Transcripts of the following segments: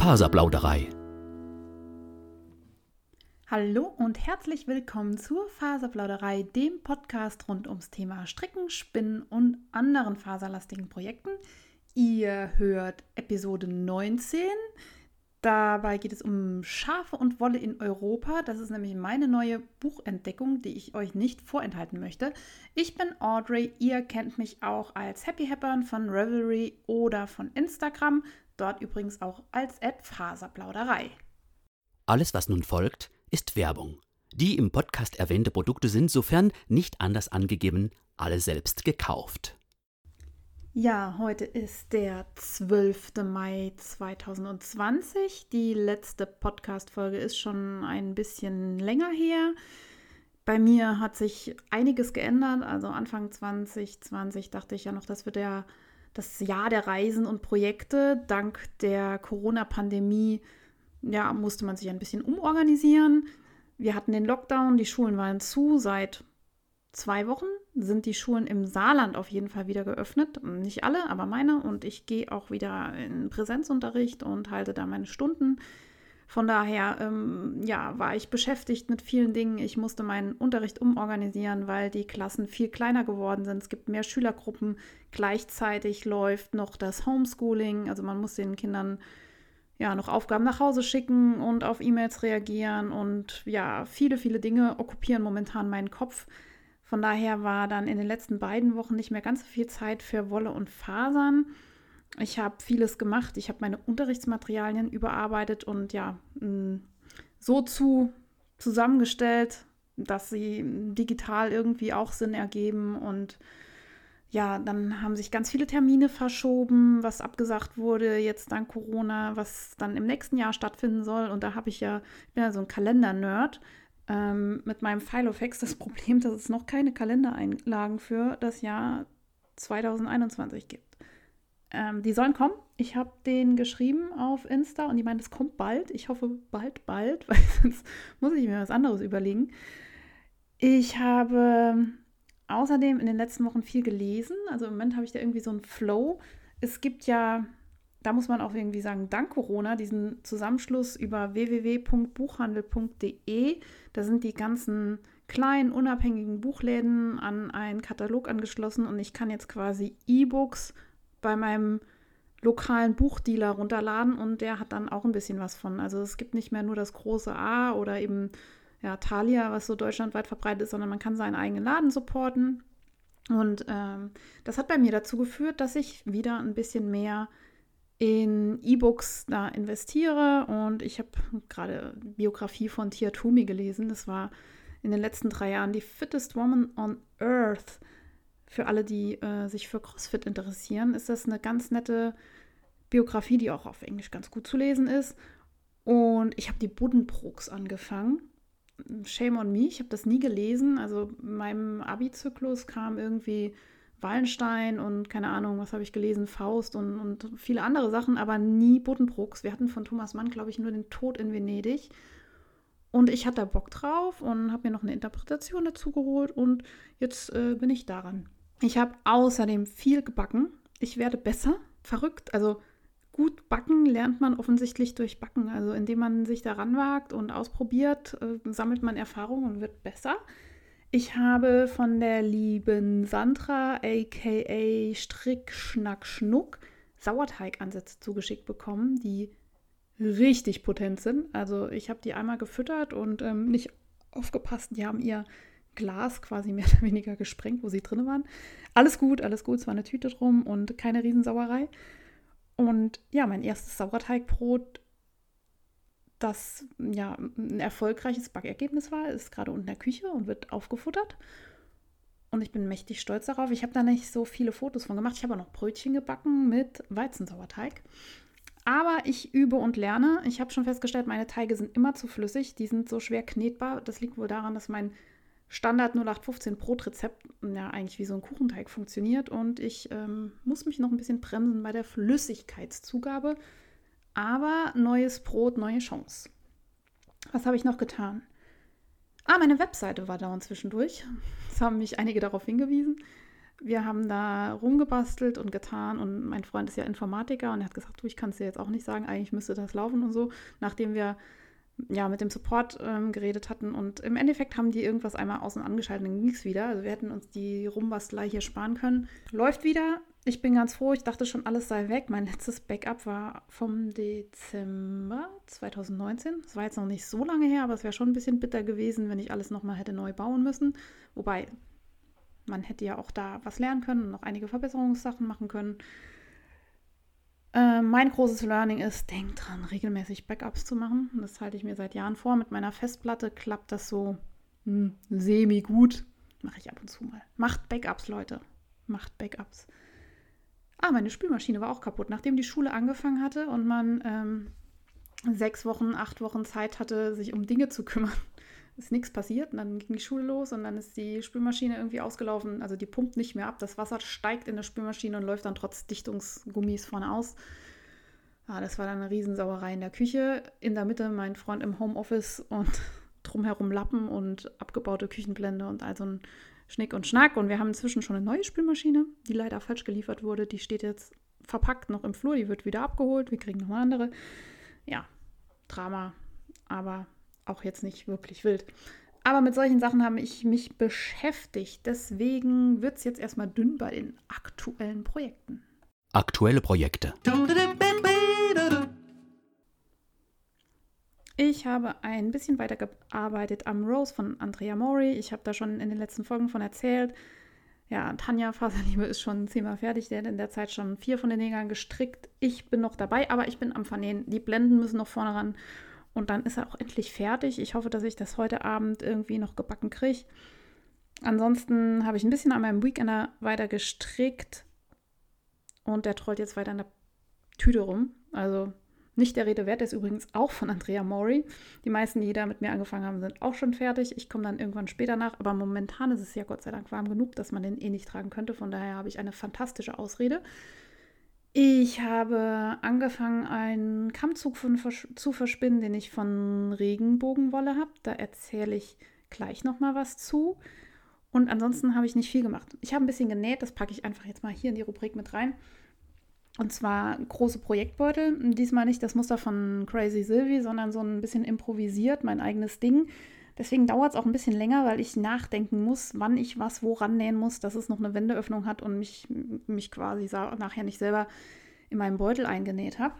Faserplauderei. Hallo und herzlich willkommen zur Faserplauderei, dem Podcast rund ums Thema Stricken, Spinnen und anderen faserlastigen Projekten. Ihr hört Episode 19. Dabei geht es um Schafe und Wolle in Europa. Das ist nämlich meine neue Buchentdeckung, die ich euch nicht vorenthalten möchte. Ich bin Audrey. Ihr kennt mich auch als Happy Happern von Revelry oder von Instagram. Dort übrigens auch als Faserplauderei. Alles, was nun folgt, ist Werbung. Die im Podcast erwähnte Produkte sind, sofern nicht anders angegeben, alle selbst gekauft. Ja, heute ist der 12. Mai 2020. Die letzte Podcast-Folge ist schon ein bisschen länger her. Bei mir hat sich einiges geändert. Also Anfang 2020 dachte ich ja noch, das wird der, das Jahr der Reisen und Projekte. Dank der Corona-Pandemie ja, musste man sich ein bisschen umorganisieren. Wir hatten den Lockdown, die Schulen waren zu. Seit zwei Wochen sind die Schulen im Saarland auf jeden Fall wieder geöffnet. Nicht alle, aber meine. Und ich gehe auch wieder in Präsenzunterricht und halte da meine Stunden. Von daher, ähm, ja, war ich beschäftigt mit vielen Dingen. Ich musste meinen Unterricht umorganisieren, weil die Klassen viel kleiner geworden sind. Es gibt mehr Schülergruppen. Gleichzeitig läuft noch das Homeschooling. Also man muss den Kindern ja, noch Aufgaben nach Hause schicken und auf E-Mails reagieren und ja, viele, viele Dinge okkupieren momentan meinen Kopf. Von daher war dann in den letzten beiden Wochen nicht mehr ganz so viel Zeit für Wolle und Fasern. Ich habe vieles gemacht. Ich habe meine Unterrichtsmaterialien überarbeitet und ja, mm, so zu zusammengestellt, dass sie digital irgendwie auch Sinn ergeben und ja, dann haben sich ganz viele Termine verschoben, was abgesagt wurde, jetzt dank Corona, was dann im nächsten Jahr stattfinden soll. Und da habe ich ja, ich bin ja so ein Kalender-Nerd ähm, mit meinem Filofax das Problem, dass es noch keine Kalendereinlagen für das Jahr 2021 gibt. Ähm, die sollen kommen. Ich habe den geschrieben auf Insta und die meinen, es kommt bald. Ich hoffe bald, bald, weil sonst muss ich mir was anderes überlegen. Ich habe außerdem in den letzten Wochen viel gelesen. Also im Moment habe ich da irgendwie so einen Flow. Es gibt ja, da muss man auch irgendwie sagen, dank Corona, diesen Zusammenschluss über www.buchhandel.de. Da sind die ganzen kleinen, unabhängigen Buchläden an einen Katalog angeschlossen und ich kann jetzt quasi E-Books bei meinem lokalen Buchdealer runterladen und der hat dann auch ein bisschen was von. Also es gibt nicht mehr nur das große A oder eben ja, Thalia, was so deutschlandweit verbreitet ist, sondern man kann seinen eigenen Laden supporten. Und ähm, das hat bei mir dazu geführt, dass ich wieder ein bisschen mehr in E-Books da investiere. Und ich habe gerade Biografie von Tia Toomey gelesen. Das war in den letzten drei Jahren die fittest woman on earth. Für alle, die äh, sich für CrossFit interessieren, ist das eine ganz nette Biografie, die auch auf Englisch ganz gut zu lesen ist. Und ich habe die Buddenbrooks angefangen shame on me, ich habe das nie gelesen. Also in meinem Abi-Zyklus kam irgendwie Wallenstein und keine Ahnung, was habe ich gelesen, Faust und, und viele andere Sachen, aber nie Buddenbrooks. Wir hatten von Thomas Mann, glaube ich, nur den Tod in Venedig. Und ich hatte Bock drauf und habe mir noch eine Interpretation dazu geholt und jetzt äh, bin ich daran. Ich habe außerdem viel gebacken. Ich werde besser, verrückt. Also gut backen lernt man offensichtlich durch Backen. Also indem man sich daran wagt und ausprobiert, äh, sammelt man Erfahrung und wird besser. Ich habe von der lieben Sandra, aka Strick, Schnack, Schnuck, Sauerteigansätze zugeschickt bekommen, die richtig potent sind. Also ich habe die einmal gefüttert und ähm, nicht aufgepasst. Die haben ihr Glas quasi mehr oder weniger gesprengt, wo sie drin waren. Alles gut, alles gut, es war eine Tüte drum und keine Riesensauerei. Und ja, mein erstes Sauerteigbrot, das ja ein erfolgreiches Backergebnis war, ist gerade unten in der Küche und wird aufgefuttert. Und ich bin mächtig stolz darauf. Ich habe da nicht so viele Fotos von gemacht. Ich habe auch noch Brötchen gebacken mit Weizensauerteig. Aber ich übe und lerne. Ich habe schon festgestellt, meine Teige sind immer zu flüssig. Die sind so schwer knetbar. Das liegt wohl daran, dass mein Standard 0815 Brotrezept ja eigentlich wie so ein Kuchenteig funktioniert und ich ähm, muss mich noch ein bisschen bremsen bei der Flüssigkeitszugabe. Aber neues Brot, neue Chance. Was habe ich noch getan? Ah, meine Webseite war da und zwischendurch. Es haben mich einige darauf hingewiesen. Wir haben da rumgebastelt und getan und mein Freund ist ja Informatiker und er hat gesagt, du, ich kann es dir jetzt auch nicht sagen, eigentlich müsste das laufen und so, nachdem wir ja mit dem Support ähm, geredet hatten und im Endeffekt haben die irgendwas einmal außen angeschaltet dann ging es wieder. Also wir hätten uns die Rumbastelei hier sparen können. Läuft wieder. Ich bin ganz froh. Ich dachte schon, alles sei weg. Mein letztes Backup war vom Dezember 2019. Das war jetzt noch nicht so lange her, aber es wäre schon ein bisschen bitter gewesen, wenn ich alles nochmal hätte neu bauen müssen. Wobei, man hätte ja auch da was lernen können und noch einige Verbesserungssachen machen können. Äh, mein großes Learning ist, denkt dran, regelmäßig Backups zu machen. Das halte ich mir seit Jahren vor. Mit meiner Festplatte klappt das so hm, semi-gut. Mache ich ab und zu mal. Macht Backups, Leute. Macht Backups. Ah, meine Spülmaschine war auch kaputt. Nachdem die Schule angefangen hatte und man ähm, sechs Wochen, acht Wochen Zeit hatte, sich um Dinge zu kümmern, ist nichts passiert. Und dann ging die Schule los und dann ist die Spülmaschine irgendwie ausgelaufen. Also die pumpt nicht mehr ab. Das Wasser steigt in der Spülmaschine und läuft dann trotz Dichtungsgummis vorne aus. Ah, das war dann eine Riesensauerei in der Küche. In der Mitte mein Freund im Homeoffice und drumherum Lappen und abgebaute Küchenblende und also ein Schnick und Schnack. Und wir haben inzwischen schon eine neue Spülmaschine, die leider falsch geliefert wurde. Die steht jetzt verpackt noch im Flur. Die wird wieder abgeholt. Wir kriegen noch eine andere. Ja, Drama. Aber auch jetzt nicht wirklich wild. Aber mit solchen Sachen habe ich mich beschäftigt. Deswegen wird es jetzt erstmal dünn bei den aktuellen Projekten. Aktuelle Projekte. Ich habe ein bisschen weitergearbeitet am Rose von Andrea Mori. Ich habe da schon in den letzten Folgen von erzählt. Ja, Tanja Faserliebe ist schon zehnmal fertig. Der hat in der Zeit schon vier von den Nägeln gestrickt. Ich bin noch dabei, aber ich bin am Vernähen. Die Blenden müssen noch vorne ran. Und dann ist er auch endlich fertig. Ich hoffe, dass ich das heute Abend irgendwie noch gebacken kriege. Ansonsten habe ich ein bisschen an meinem Weekender weiter gestrickt. Und der trollt jetzt weiter in der Tüte rum. Also nicht der Rede wert, der ist übrigens auch von Andrea Mori. Die meisten, die da mit mir angefangen haben, sind auch schon fertig. Ich komme dann irgendwann später nach. Aber momentan ist es ja Gott sei Dank warm genug, dass man den eh nicht tragen könnte. Von daher habe ich eine fantastische Ausrede. Ich habe angefangen, einen Kammzug von, zu verspinnen, den ich von Regenbogenwolle habe. Da erzähle ich gleich noch mal was zu. Und ansonsten habe ich nicht viel gemacht. Ich habe ein bisschen genäht, das packe ich einfach jetzt mal hier in die Rubrik mit rein. Und zwar große Projektbeutel. Diesmal nicht das Muster von Crazy Sylvie, sondern so ein bisschen improvisiert, mein eigenes Ding. Deswegen dauert es auch ein bisschen länger, weil ich nachdenken muss, wann ich was woran nähen muss, dass es noch eine Wendeöffnung hat und mich, mich quasi nachher nicht selber in meinem Beutel eingenäht habe.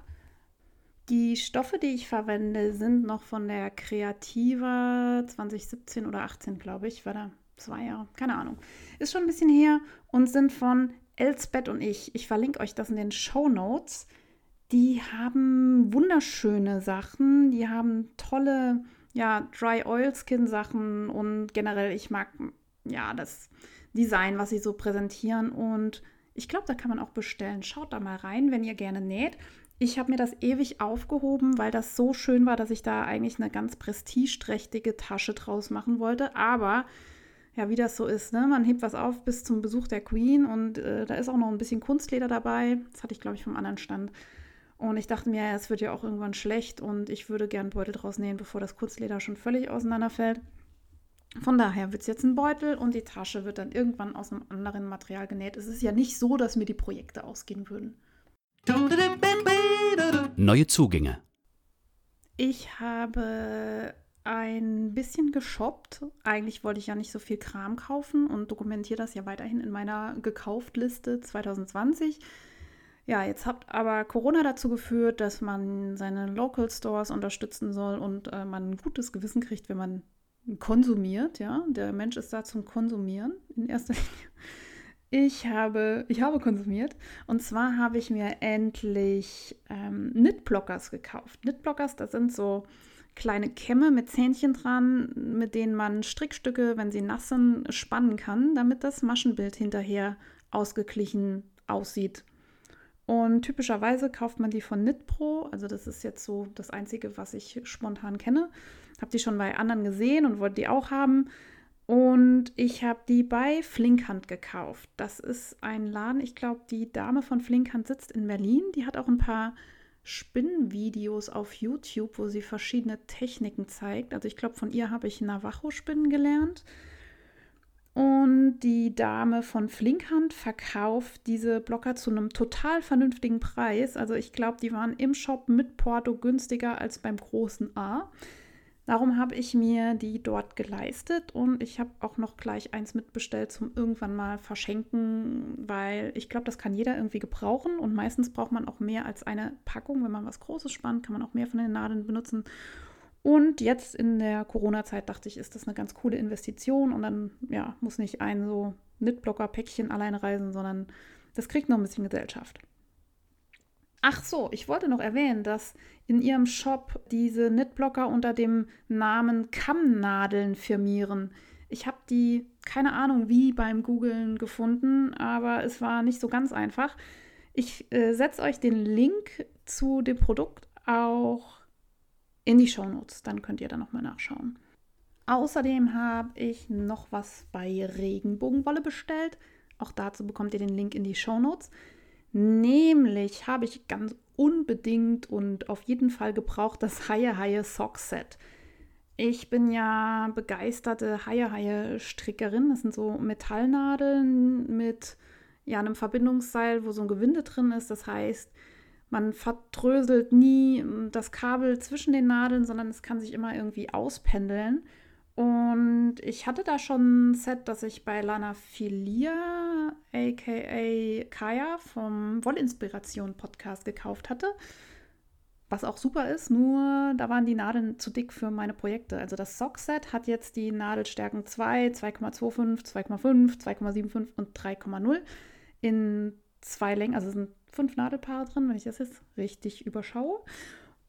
Die Stoffe, die ich verwende, sind noch von der Creativa 2017 oder 18, glaube ich. War da zwei Jahre, keine Ahnung. Ist schon ein bisschen her und sind von Elsbeth und ich. Ich verlinke euch das in den Show Notes. Die haben wunderschöne Sachen, die haben tolle ja, Dry Oil Skin Sachen und generell, ich mag ja das Design, was sie so präsentieren und ich glaube, da kann man auch bestellen. Schaut da mal rein, wenn ihr gerne näht. Ich habe mir das ewig aufgehoben, weil das so schön war, dass ich da eigentlich eine ganz prestigeträchtige Tasche draus machen wollte. Aber ja, wie das so ist, ne? Man hebt was auf bis zum Besuch der Queen und äh, da ist auch noch ein bisschen Kunstleder dabei. Das hatte ich, glaube ich, vom anderen Stand. Und ich dachte mir, es wird ja auch irgendwann schlecht und ich würde gern Beutel draus nähen, bevor das Kurzleder schon völlig auseinanderfällt. Von daher wird es jetzt ein Beutel und die Tasche wird dann irgendwann aus einem anderen Material genäht. Es ist ja nicht so, dass mir die Projekte ausgehen würden. Neue Zugänge. Ich habe ein bisschen geshoppt. Eigentlich wollte ich ja nicht so viel Kram kaufen und dokumentiere das ja weiterhin in meiner Gekauft-Liste 2020. Ja, jetzt hat aber Corona dazu geführt, dass man seine Local Stores unterstützen soll und äh, man ein gutes Gewissen kriegt, wenn man konsumiert. Ja, der Mensch ist da zum Konsumieren in erster Linie. Ich habe, ich habe konsumiert und zwar habe ich mir endlich ähm, Knitblockers gekauft. Knitblockers, das sind so kleine Kämme mit Zähnchen dran, mit denen man Strickstücke, wenn sie nass sind, spannen kann, damit das Maschenbild hinterher ausgeglichen aussieht. Und typischerweise kauft man die von Knitpro. Also das ist jetzt so das Einzige, was ich spontan kenne. Habe die schon bei anderen gesehen und wollte die auch haben. Und ich habe die bei Flinkhand gekauft. Das ist ein Laden, ich glaube, die Dame von Flinkhand sitzt in Berlin. Die hat auch ein paar Spinnenvideos auf YouTube, wo sie verschiedene Techniken zeigt. Also ich glaube, von ihr habe ich Navajo-Spinnen gelernt. Und die Dame von Flinkhand verkauft diese Blocker zu einem total vernünftigen Preis. Also ich glaube, die waren im Shop mit Porto günstiger als beim großen A. Darum habe ich mir die dort geleistet und ich habe auch noch gleich eins mitbestellt zum irgendwann mal verschenken, weil ich glaube, das kann jeder irgendwie gebrauchen und meistens braucht man auch mehr als eine Packung. Wenn man was Großes spannt, kann man auch mehr von den Nadeln benutzen. Und jetzt in der Corona-Zeit dachte ich, ist das eine ganz coole Investition und dann ja, muss nicht ein so Knitblocker-Päckchen alleine reisen, sondern das kriegt noch ein bisschen Gesellschaft. Ach so, ich wollte noch erwähnen, dass in ihrem Shop diese Knitblocker unter dem Namen Kammnadeln firmieren. Ich habe die, keine Ahnung wie, beim Googlen gefunden, aber es war nicht so ganz einfach. Ich äh, setze euch den Link zu dem Produkt auch in die Shownotes, dann könnt ihr da nochmal nachschauen. Außerdem habe ich noch was bei Regenbogenwolle bestellt. Auch dazu bekommt ihr den Link in die Shownotes. Nämlich habe ich ganz unbedingt und auf jeden Fall gebraucht das Haie Haie Sock Set. Ich bin ja begeisterte Haie Haie Strickerin. Das sind so Metallnadeln mit ja, einem Verbindungsseil, wo so ein Gewinde drin ist. Das heißt, man verdröselt nie das Kabel zwischen den Nadeln, sondern es kann sich immer irgendwie auspendeln. Und ich hatte da schon ein Set, das ich bei Lana Filia, aka Kaya vom Wollinspiration Podcast gekauft hatte. Was auch super ist, nur da waren die Nadeln zu dick für meine Projekte. Also das Sockset hat jetzt die Nadelstärken 2, 2,25, 2,5, 2,75 und 3,0 in zwei Längen. Also sind fünf Nadelpaare drin, wenn ich das jetzt richtig überschaue.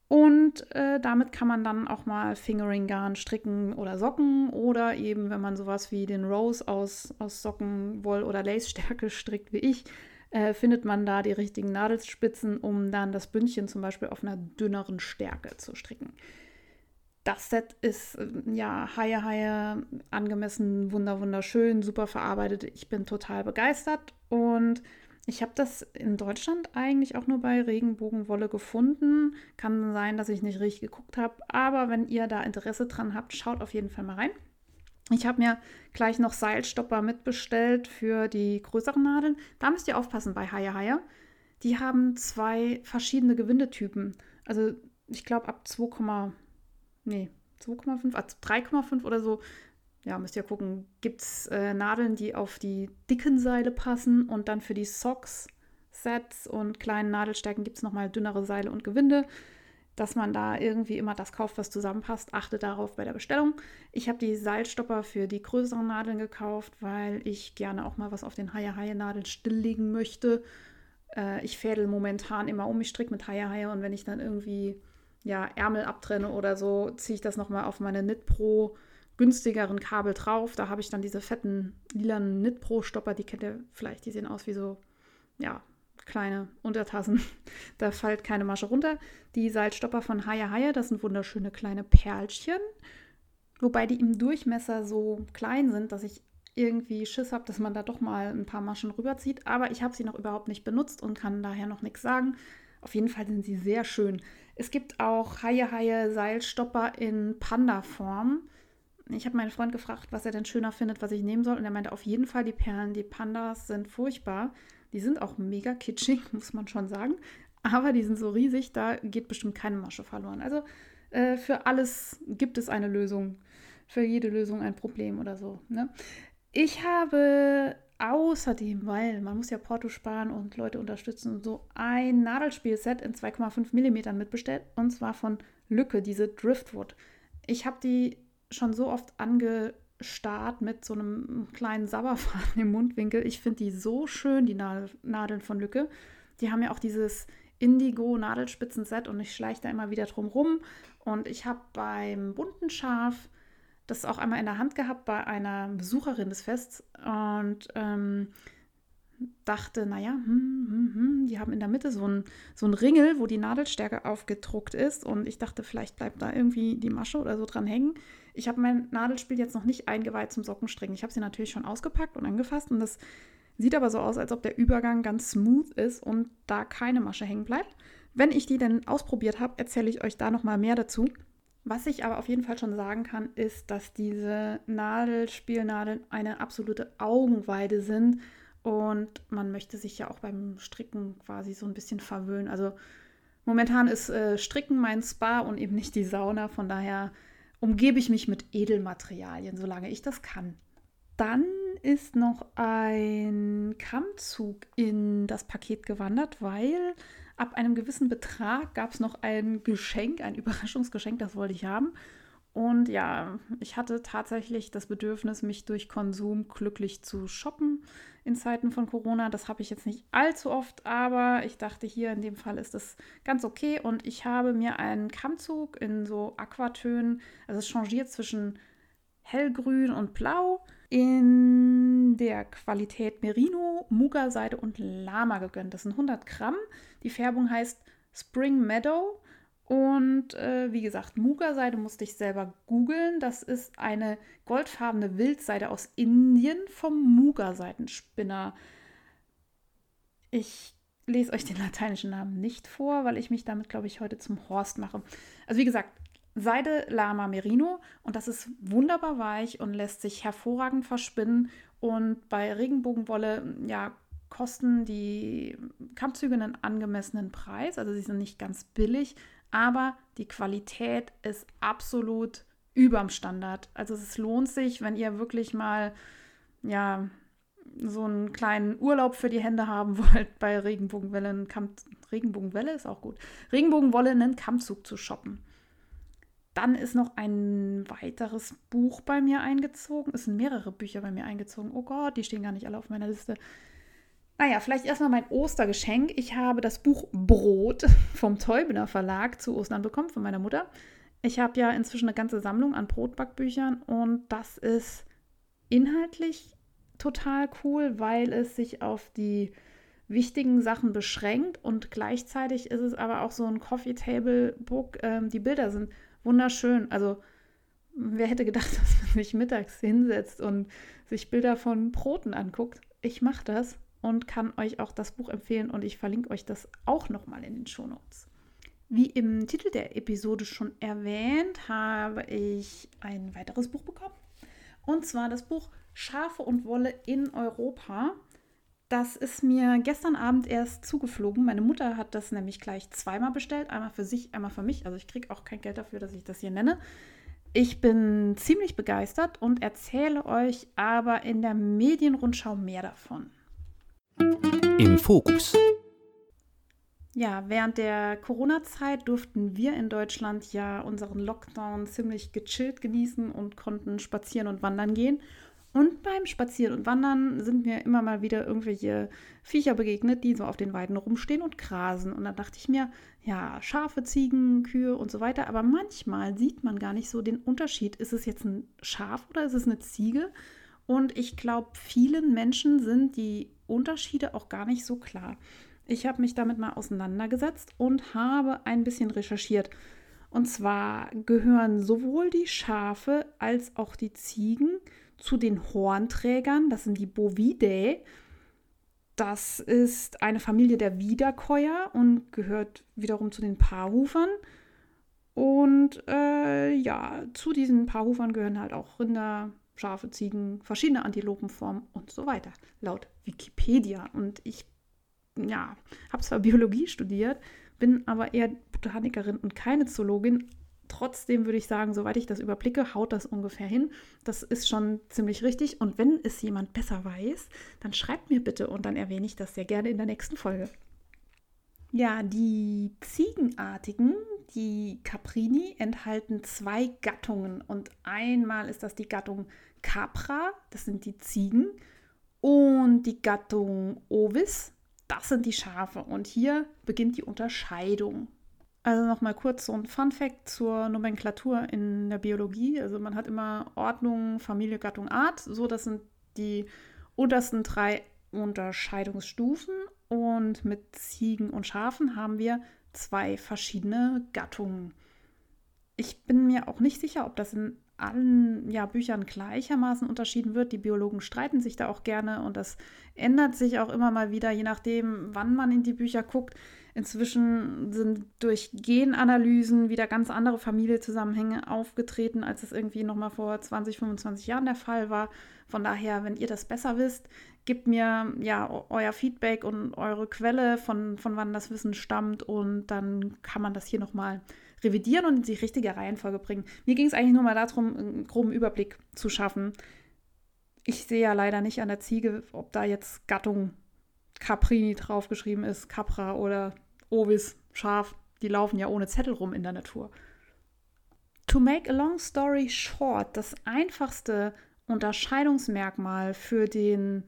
Und äh, damit kann man dann auch mal Fingering Garn stricken oder Socken oder eben, wenn man sowas wie den Rose aus, aus Socken, oder Lace-Stärke strickt wie ich, äh, findet man da die richtigen Nadelspitzen, um dann das Bündchen zum Beispiel auf einer dünneren Stärke zu stricken. Das Set ist äh, ja Haie Haie angemessen, wunder wunderschön, super verarbeitet. Ich bin total begeistert und ich habe das in Deutschland eigentlich auch nur bei Regenbogenwolle gefunden. Kann sein, dass ich nicht richtig geguckt habe, aber wenn ihr da Interesse dran habt, schaut auf jeden Fall mal rein. Ich habe mir gleich noch Seilstopper mitbestellt für die größeren Nadeln. Da müsst ihr aufpassen bei Haie Haie. Die haben zwei verschiedene Gewindetypen. Also ich glaube ab 2, nee, 2,5, also 3,5 oder so ja, müsst ihr gucken, gibt es äh, Nadeln, die auf die dicken Seile passen und dann für die Socks, Sets und kleinen Nadelstärken gibt es nochmal dünnere Seile und Gewinde, dass man da irgendwie immer das kauft, was zusammenpasst. Achte darauf bei der Bestellung. Ich habe die Seilstopper für die größeren Nadeln gekauft, weil ich gerne auch mal was auf den Haie-Haie-Nadeln stilllegen möchte. Äh, ich fädel momentan immer um, ich stricke mit Haie-Haie und wenn ich dann irgendwie ja, Ärmel abtrenne oder so, ziehe ich das nochmal auf meine Knit Pro günstigeren Kabel drauf. Da habe ich dann diese fetten lilanen Knit Pro Stopper, die kennt ihr vielleicht, die sehen aus wie so, ja, kleine Untertassen. da fällt keine Masche runter. Die Seilstopper von Haie Haie, das sind wunderschöne kleine Perlchen. Wobei die im Durchmesser so klein sind, dass ich irgendwie Schiss habe, dass man da doch mal ein paar Maschen rüberzieht. Aber ich habe sie noch überhaupt nicht benutzt und kann daher noch nichts sagen. Auf jeden Fall sind sie sehr schön. Es gibt auch Haie Haie Seilstopper in Panda-Form. Ich habe meinen Freund gefragt, was er denn schöner findet, was ich nehmen soll. Und er meinte auf jeden Fall die Perlen. Die Pandas sind furchtbar. Die sind auch mega kitschig, muss man schon sagen. Aber die sind so riesig, da geht bestimmt keine Masche verloren. Also äh, für alles gibt es eine Lösung. Für jede Lösung ein Problem oder so. Ne? Ich habe außerdem, weil man muss ja Porto sparen und Leute unterstützen, so ein Nadelspielset in 2,5 mm mitbestellt. Und zwar von Lücke, diese Driftwood. Ich habe die schon so oft angestarrt mit so einem kleinen Sabberfaden im Mundwinkel. Ich finde die so schön, die Nadeln von Lücke. Die haben ja auch dieses Indigo-Nadelspitzen-Set und ich schleiche da immer wieder drum rum. Und ich habe beim bunten Schaf das auch einmal in der Hand gehabt bei einer Besucherin des Fests und ähm, dachte, naja, hm, hm, hm, die haben in der Mitte so einen so Ringel, wo die Nadelstärke aufgedruckt ist und ich dachte, vielleicht bleibt da irgendwie die Masche oder so dran hängen. Ich habe mein Nadelspiel jetzt noch nicht eingeweiht zum Sockenstricken. Ich habe sie natürlich schon ausgepackt und angefasst und das sieht aber so aus, als ob der Übergang ganz smooth ist und da keine Masche hängen bleibt. Wenn ich die denn ausprobiert habe, erzähle ich euch da noch mal mehr dazu. Was ich aber auf jeden Fall schon sagen kann, ist, dass diese Nadelspielnadeln eine absolute Augenweide sind und man möchte sich ja auch beim Stricken quasi so ein bisschen verwöhnen. Also momentan ist äh, Stricken mein Spa und eben nicht die Sauna. Von daher umgebe ich mich mit Edelmaterialien, solange ich das kann. Dann ist noch ein Kammzug in das Paket gewandert, weil ab einem gewissen Betrag gab es noch ein Geschenk, ein Überraschungsgeschenk, das wollte ich haben. Und ja, ich hatte tatsächlich das Bedürfnis, mich durch Konsum glücklich zu shoppen in Zeiten von Corona. Das habe ich jetzt nicht allzu oft, aber ich dachte, hier in dem Fall ist das ganz okay. Und ich habe mir einen Kammzug in so Aquatönen, also es changiert zwischen hellgrün und blau, in der Qualität Merino, Muga-Seide und Lama gegönnt. Das sind 100 Gramm. Die Färbung heißt Spring Meadow und äh, wie gesagt, Muga-Seide musste ich selber googeln. Das ist eine goldfarbene Wildseide aus Indien vom Muga-Seidenspinner. Ich lese euch den lateinischen Namen nicht vor, weil ich mich damit, glaube ich, heute zum Horst mache. Also wie gesagt, Seide Lama Merino und das ist wunderbar weich und lässt sich hervorragend verspinnen. Und bei Regenbogenwolle, ja, kosten die Kammzüge einen angemessenen Preis. Also sie sind nicht ganz billig, aber die Qualität ist absolut überm Standard. Also es lohnt sich, wenn ihr wirklich mal ja so einen kleinen Urlaub für die Hände haben wollt, bei Regenbogenwelle einen Kamm, Regenbogenwelle ist auch gut. Regenbogenwolle einen Kammzug zu shoppen. Dann ist noch ein weiteres Buch bei mir eingezogen. Es sind mehrere Bücher bei mir eingezogen. Oh Gott, die stehen gar nicht alle auf meiner Liste. Naja, vielleicht erstmal mein Ostergeschenk. Ich habe das Buch Brot vom Teubener Verlag zu Ostern bekommen von meiner Mutter. Ich habe ja inzwischen eine ganze Sammlung an Brotbackbüchern und das ist inhaltlich total cool, weil es sich auf die wichtigen Sachen beschränkt und gleichzeitig ist es aber auch so ein Coffee Table Book. Ähm, die Bilder sind wunderschön. Also wer hätte gedacht, dass man sich mittags hinsetzt und sich Bilder von Broten anguckt? Ich mache das und kann euch auch das Buch empfehlen und ich verlinke euch das auch nochmal in den Shownotes. Wie im Titel der Episode schon erwähnt, habe ich ein weiteres Buch bekommen. Und zwar das Buch Schafe und Wolle in Europa. Das ist mir gestern Abend erst zugeflogen. Meine Mutter hat das nämlich gleich zweimal bestellt. Einmal für sich, einmal für mich. Also ich kriege auch kein Geld dafür, dass ich das hier nenne. Ich bin ziemlich begeistert und erzähle euch aber in der Medienrundschau mehr davon. Im Fokus. Ja, während der Corona-Zeit durften wir in Deutschland ja unseren Lockdown ziemlich gechillt genießen und konnten spazieren und wandern gehen. Und beim Spazieren und Wandern sind mir immer mal wieder irgendwelche Viecher begegnet, die so auf den Weiden rumstehen und grasen. Und dann dachte ich mir, ja, Schafe, Ziegen, Kühe und so weiter. Aber manchmal sieht man gar nicht so den Unterschied. Ist es jetzt ein Schaf oder ist es eine Ziege? Und ich glaube, vielen Menschen sind die Unterschiede auch gar nicht so klar. Ich habe mich damit mal auseinandergesetzt und habe ein bisschen recherchiert. Und zwar gehören sowohl die Schafe als auch die Ziegen zu den Hornträgern. Das sind die Bovidae. Das ist eine Familie der Wiederkäuer und gehört wiederum zu den Paarhufern. Und äh, ja, zu diesen Paarhufern gehören halt auch Rinder, Schafe, Ziegen, verschiedene Antilopenformen und so weiter, laut Wikipedia. Und ich, ja, habe zwar Biologie studiert, bin aber eher Botanikerin und keine Zoologin. Trotzdem würde ich sagen, soweit ich das überblicke, haut das ungefähr hin. Das ist schon ziemlich richtig. Und wenn es jemand besser weiß, dann schreibt mir bitte und dann erwähne ich das sehr gerne in der nächsten Folge. Ja, die Ziegenartigen, die Caprini, enthalten zwei Gattungen. Und einmal ist das die Gattung Capra, das sind die Ziegen, und die Gattung Ovis, das sind die Schafe. Und hier beginnt die Unterscheidung. Also nochmal kurz so ein Fun Fact zur Nomenklatur in der Biologie. Also man hat immer Ordnung, Familie, Gattung, Art. So, das sind die untersten drei Unterscheidungsstufen. Und mit Ziegen und Schafen haben wir zwei verschiedene Gattungen. Ich bin mir auch nicht sicher, ob das in allen ja, Büchern gleichermaßen unterschieden wird. Die Biologen streiten sich da auch gerne und das ändert sich auch immer mal wieder, je nachdem, wann man in die Bücher guckt. Inzwischen sind durch Genanalysen wieder ganz andere Familienzusammenhänge aufgetreten, als es irgendwie noch mal vor 20, 25 Jahren der Fall war. Von daher, wenn ihr das besser wisst, gebt mir ja euer Feedback und eure Quelle, von, von wann das Wissen stammt und dann kann man das hier noch mal revidieren und in die richtige Reihenfolge bringen. Mir ging es eigentlich nur mal darum, einen groben Überblick zu schaffen. Ich sehe ja leider nicht an der Ziege, ob da jetzt Gattung Caprini draufgeschrieben ist, Capra oder Ovis, Schaf. Die laufen ja ohne Zettel rum in der Natur. To make a long story short, das einfachste Unterscheidungsmerkmal für den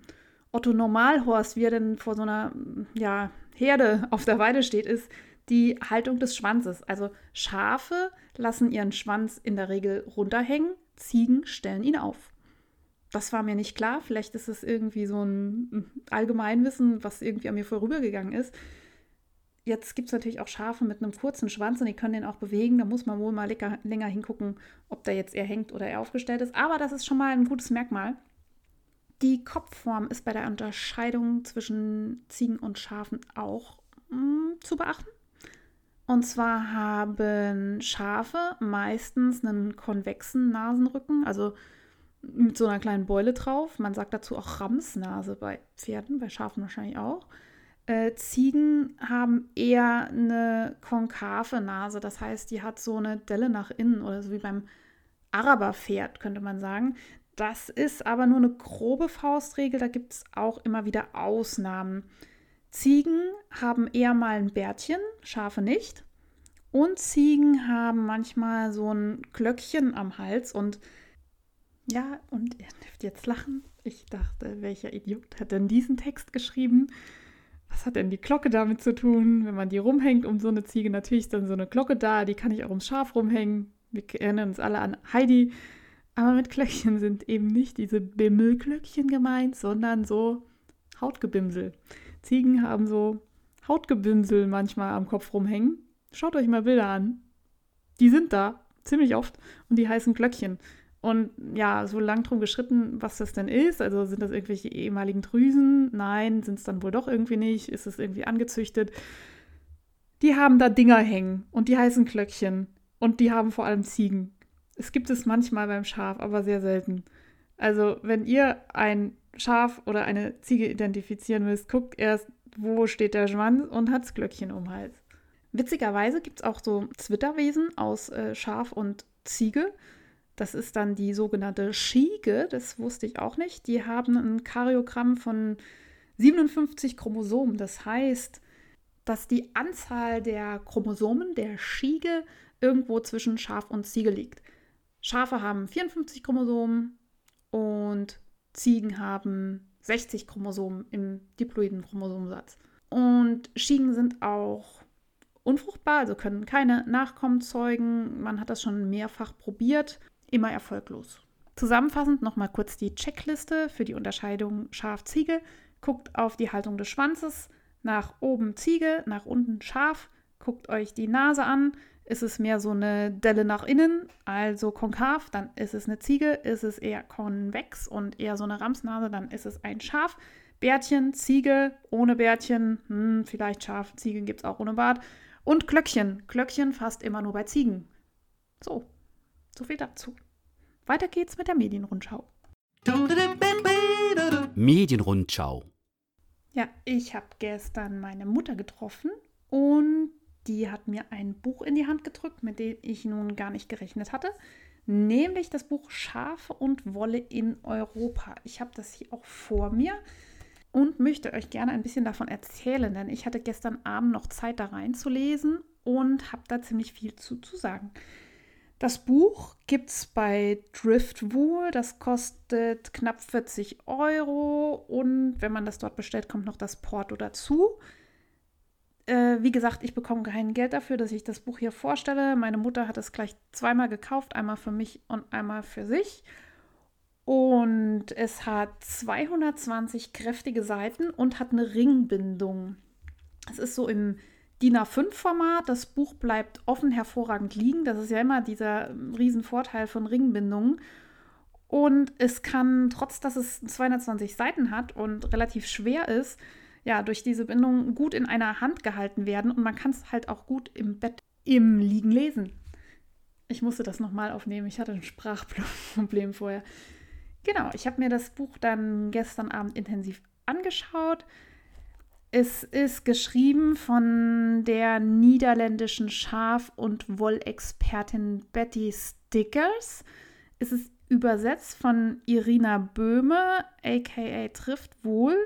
Otto Normalhorst, wie er denn vor so einer ja, Herde auf der Weide steht, ist die Haltung des Schwanzes. Also Schafe lassen ihren Schwanz in der Regel runterhängen, Ziegen stellen ihn auf. Das war mir nicht klar. Vielleicht ist es irgendwie so ein Allgemeinwissen, was irgendwie an mir vorübergegangen ist. Jetzt gibt es natürlich auch Schafe mit einem kurzen Schwanz und die können den auch bewegen. Da muss man wohl mal lecker, länger hingucken, ob der jetzt eher hängt oder eher aufgestellt ist. Aber das ist schon mal ein gutes Merkmal. Die Kopfform ist bei der Unterscheidung zwischen Ziegen und Schafen auch mh, hm, zu beachten. Und zwar haben Schafe meistens einen konvexen Nasenrücken, also mit so einer kleinen Beule drauf. Man sagt dazu auch Ramsnase bei Pferden, bei Schafen wahrscheinlich auch. Äh, Ziegen haben eher eine konkave Nase, das heißt, die hat so eine Delle nach innen oder so wie beim Araberpferd, könnte man sagen. Das ist aber nur eine grobe Faustregel, da gibt es auch immer wieder Ausnahmen. Ziegen haben eher mal ein Bärtchen, Schafe nicht. Und Ziegen haben manchmal so ein Glöckchen am Hals und ja, und ihr dürft jetzt lachen. Ich dachte, welcher Idiot hat denn diesen Text geschrieben? Was hat denn die Glocke damit zu tun? Wenn man die rumhängt um so eine Ziege, natürlich ist dann so eine Glocke da, die kann ich auch ums Schaf rumhängen. Wir erinnern uns alle an Heidi. Aber mit Glöckchen sind eben nicht diese Bimmelglöckchen gemeint, sondern so Hautgebimsel. Ziegen haben so Hautgebimsel manchmal am Kopf rumhängen. Schaut euch mal Bilder an. Die sind da, ziemlich oft, und die heißen Glöckchen. Und ja, so lang drum geschritten, was das denn ist. Also sind das irgendwelche ehemaligen Drüsen? Nein, sind es dann wohl doch irgendwie nicht. Ist es irgendwie angezüchtet? Die haben da Dinger hängen und die heißen Glöckchen. Und die haben vor allem Ziegen. Es gibt es manchmal beim Schaf, aber sehr selten. Also, wenn ihr ein Schaf oder eine Ziege identifizieren müsst, guckt erst, wo steht der Schwanz und hat das Glöckchen um den Hals. Witzigerweise gibt es auch so Zwitterwesen aus äh, Schaf und Ziege. Das ist dann die sogenannte Schiege, das wusste ich auch nicht. Die haben ein Karyogramm von 57 Chromosomen. Das heißt, dass die Anzahl der Chromosomen der Schiege irgendwo zwischen Schaf und Ziege liegt. Schafe haben 54 Chromosomen und Ziegen haben 60 Chromosomen im diploiden Chromosomensatz. Und Schiegen sind auch unfruchtbar, also können keine Nachkommen zeugen. Man hat das schon mehrfach probiert immer erfolglos. Zusammenfassend nochmal kurz die Checkliste für die Unterscheidung Schaf-Ziege. Guckt auf die Haltung des Schwanzes, nach oben Ziege, nach unten Schaf. Guckt euch die Nase an. Ist es mehr so eine Delle nach innen, also konkav, dann ist es eine Ziege. Ist es eher konvex und eher so eine Ramsnase, dann ist es ein Schaf. Bärtchen, Ziege, ohne Bärtchen, hm, vielleicht Schaf, Ziege gibt es auch ohne Bart. Und Glöckchen. Glöckchen fast immer nur bei Ziegen. So, so viel dazu. Weiter geht's mit der Medienrundschau. Medienrundschau. Ja, ich habe gestern meine Mutter getroffen und die hat mir ein Buch in die Hand gedrückt, mit dem ich nun gar nicht gerechnet hatte, nämlich das Buch Schafe und Wolle in Europa. Ich habe das hier auch vor mir und möchte euch gerne ein bisschen davon erzählen, denn ich hatte gestern Abend noch Zeit da reinzulesen und habe da ziemlich viel zu, zu sagen. Das Buch gibt es bei Driftwool. Das kostet knapp 40 Euro. Und wenn man das dort bestellt, kommt noch das Porto dazu. Äh, wie gesagt, ich bekomme kein Geld dafür, dass ich das Buch hier vorstelle. Meine Mutter hat es gleich zweimal gekauft, einmal für mich und einmal für sich. Und es hat 220 kräftige Seiten und hat eine Ringbindung. Es ist so im DIN A5-Format. Das Buch bleibt offen hervorragend liegen. Das ist ja immer dieser Riesenvorteil von Ringbindungen. Und es kann, trotz dass es 220 Seiten hat und relativ schwer ist, ja, durch diese Bindung gut in einer Hand gehalten werden. Und man kann es halt auch gut im Bett im Liegen lesen. Ich musste das nochmal aufnehmen. Ich hatte ein Sprachproblem vorher. Genau, ich habe mir das Buch dann gestern Abend intensiv angeschaut. Es ist geschrieben von der niederländischen Schaf- und Wollexpertin Betty Stickers. Es ist übersetzt von Irina Böhme, aka Trifft wohl.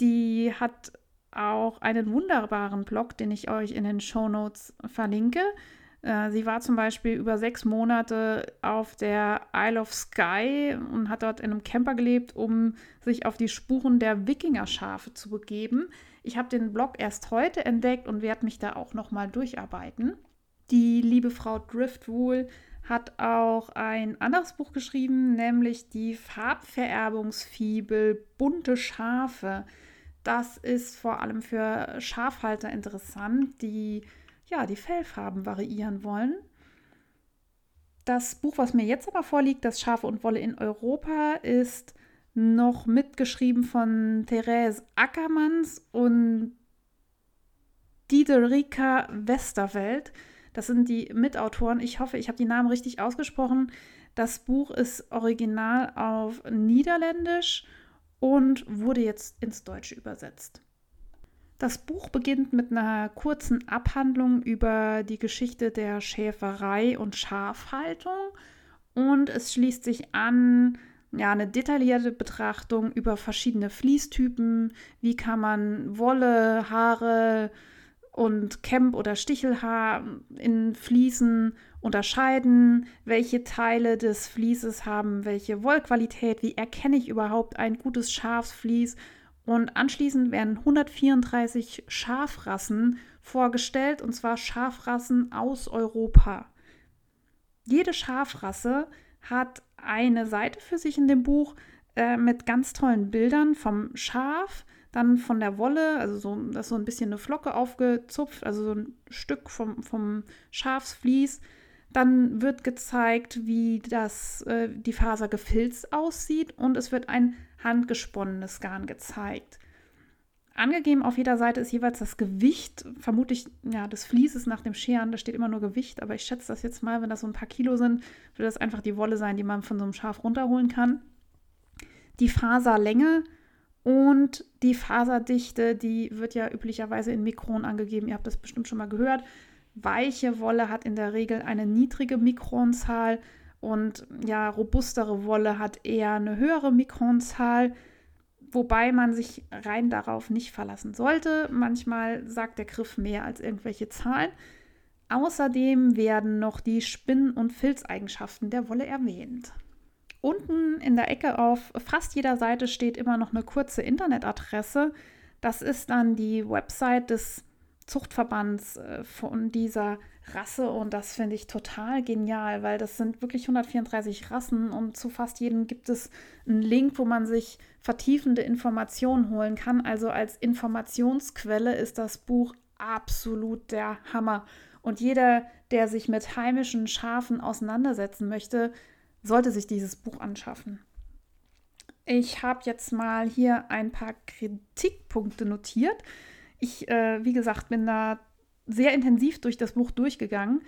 Die hat auch einen wunderbaren Blog, den ich euch in den Show Notes verlinke. Äh, sie war zum Beispiel über sechs Monate auf der Isle of Skye und hat dort in einem Camper gelebt, um sich auf die Spuren der Wikingerschafe zu begeben. Ich habe den Blog erst heute entdeckt und werde mich da auch nochmal durcharbeiten. Die liebe Frau Driftwool hat auch ein anderes Buch geschrieben, nämlich die Farbvererbungsfibel Bunte Schafe. Das ist vor allem für Schafhalter interessant, die ja die Fellfarben variieren wollen. Das Buch, was mir jetzt aber vorliegt, das Schafe und Wolle in Europa, ist noch mitgeschrieben von Therese Ackermanns und Diederika Westerwelt. Das sind die Mitautoren. Ich hoffe, ich habe die Namen richtig ausgesprochen. Das Buch ist original auf Niederländisch und wurde jetzt ins Deutsche übersetzt. Das Buch beginnt mit einer kurzen Abhandlung über die Geschichte der Schäferei und Schafhaltung und es schließt sich an ja, eine detaillierte Betrachtung über verschiedene Fließtypen, wie kann man Wolle, Haare und Camp- oder Stichelhaar in Fliesen unterscheiden, welche Teile des Vlieses haben welche Wollqualität, wie erkenne ich überhaupt ein gutes Schafsvlies und anschließend werden 134 Schafrassen vorgestellt und zwar Schafrassen aus Europa. Jede Schafrasse hat eine Seite für sich in dem Buch äh, mit ganz tollen Bildern vom Schaf, dann von der Wolle, also so, das ist so ein bisschen eine Flocke aufgezupft, also so ein Stück vom, vom Schafsvlies, dann wird gezeigt, wie das, äh, die Faser gefilzt aussieht und es wird ein handgesponnenes Garn gezeigt. Angegeben auf jeder Seite ist jeweils das Gewicht, vermutlich ja, des Flieses nach dem Scheren. Da steht immer nur Gewicht, aber ich schätze das jetzt mal, wenn das so ein paar Kilo sind, wird das einfach die Wolle sein, die man von so einem Schaf runterholen kann. Die Faserlänge und die Faserdichte, die wird ja üblicherweise in Mikron angegeben. Ihr habt das bestimmt schon mal gehört. Weiche Wolle hat in der Regel eine niedrige Mikronzahl und ja, robustere Wolle hat eher eine höhere Mikronzahl, wobei man sich rein darauf nicht verlassen sollte. Manchmal sagt der Griff mehr als irgendwelche Zahlen. Außerdem werden noch die Spinn- und Filzeigenschaften der Wolle erwähnt. Unten in der Ecke auf fast jeder Seite steht immer noch eine kurze Internetadresse. Das ist dann die Website des Zuchtverbands äh, von dieser Rasse und das finde ich total genial, weil das sind wirklich 134 Rassen und zu fast jedem gibt es einen Link, wo man sich vertiefende Informationen holen kann. Also als Informationsquelle ist das Buch absolut der Hammer. Und jeder, der sich mit heimischen Schafen auseinandersetzen möchte, sollte sich dieses Buch anschaffen. Ich habe jetzt mal hier ein paar Kritikpunkte notiert. Ich, äh, wie gesagt, bin da sehr intensiv durch das Buch durchgegangen,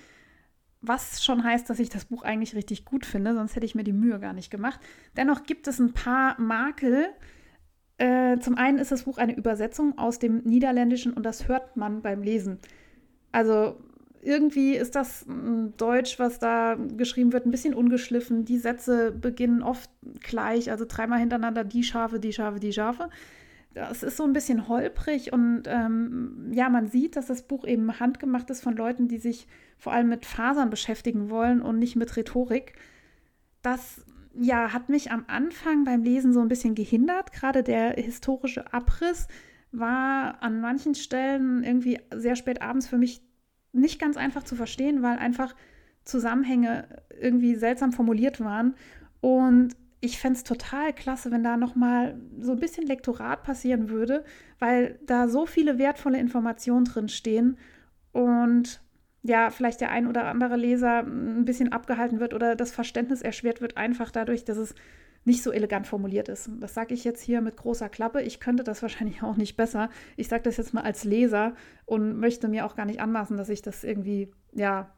was schon heißt, dass ich das Buch eigentlich richtig gut finde, sonst hätte ich mir die Mühe gar nicht gemacht. Dennoch gibt es ein paar Makel. Äh, zum einen ist das Buch eine Übersetzung aus dem Niederländischen und das hört man beim Lesen. Also irgendwie ist das Deutsch, was da geschrieben wird, ein bisschen ungeschliffen. Die Sätze beginnen oft gleich, also dreimal hintereinander die Schafe, die Schafe, die Schafe es ist so ein bisschen holprig und ähm, ja, man sieht, dass das Buch eben handgemacht ist von Leuten, die sich vor allem mit Fasern beschäftigen wollen und nicht mit Rhetorik. Das ja, hat mich am Anfang beim Lesen so ein bisschen gehindert. Gerade der historische Abriss war an manchen Stellen irgendwie sehr spät abends für mich nicht ganz einfach zu verstehen, weil einfach Zusammenhänge irgendwie seltsam formuliert waren. Und ich fände es total klasse, wenn da nochmal so ein bisschen Lektorat passieren würde, weil da so viele wertvolle Informationen drin stehen und ja, vielleicht der ein oder andere Leser ein bisschen abgehalten wird oder das Verständnis erschwert wird, einfach dadurch, dass es nicht so elegant formuliert ist. Das sage ich jetzt hier mit großer Klappe. Ich könnte das wahrscheinlich auch nicht besser. Ich sage das jetzt mal als Leser und möchte mir auch gar nicht anmaßen, dass ich das irgendwie, ja,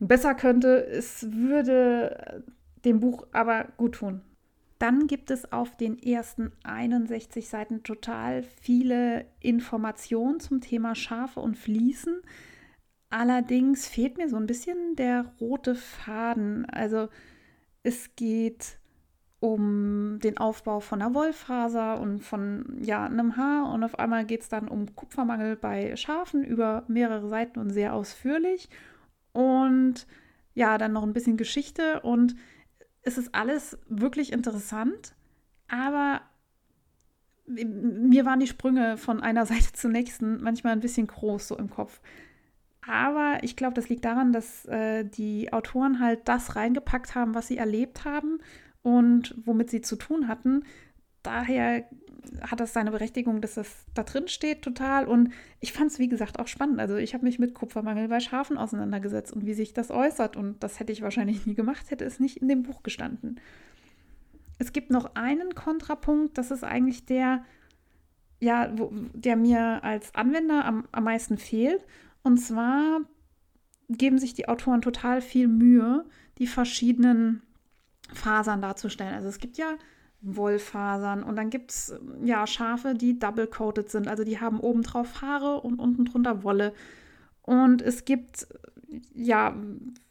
besser könnte. Es würde dem Buch aber gut tun. Dann gibt es auf den ersten 61 Seiten total viele Informationen zum Thema Schafe und Fließen. Allerdings fehlt mir so ein bisschen der rote Faden. Also es geht um den Aufbau von einer Wollfaser und von ja, einem Haar und auf einmal geht es dann um Kupfermangel bei Schafen über mehrere Seiten und sehr ausführlich. Und ja, dann noch ein bisschen Geschichte und es ist alles wirklich interessant, aber mir waren die Sprünge von einer Seite zur nächsten manchmal ein bisschen groß so im Kopf. Aber ich glaube, das liegt daran, dass äh, die Autoren halt das reingepackt haben, was sie erlebt haben und womit sie zu tun hatten. Daher hat das seine Berechtigung, dass das da drin steht total. Und ich fand es, wie gesagt, auch spannend. Also ich habe mich mit Kupfermangel bei Schafen auseinandergesetzt und wie sich das äußert. Und das hätte ich wahrscheinlich nie gemacht, hätte es nicht in dem Buch gestanden. Es gibt noch einen Kontrapunkt, das ist eigentlich der, ja, wo, der mir als Anwender am, am meisten fehlt. Und zwar geben sich die Autoren total viel Mühe, die verschiedenen Fasern darzustellen. Also es gibt ja Wollfasern und dann gibt es ja Schafe, die double-coated sind. Also die haben obendrauf Haare und unten drunter Wolle. Und es gibt ja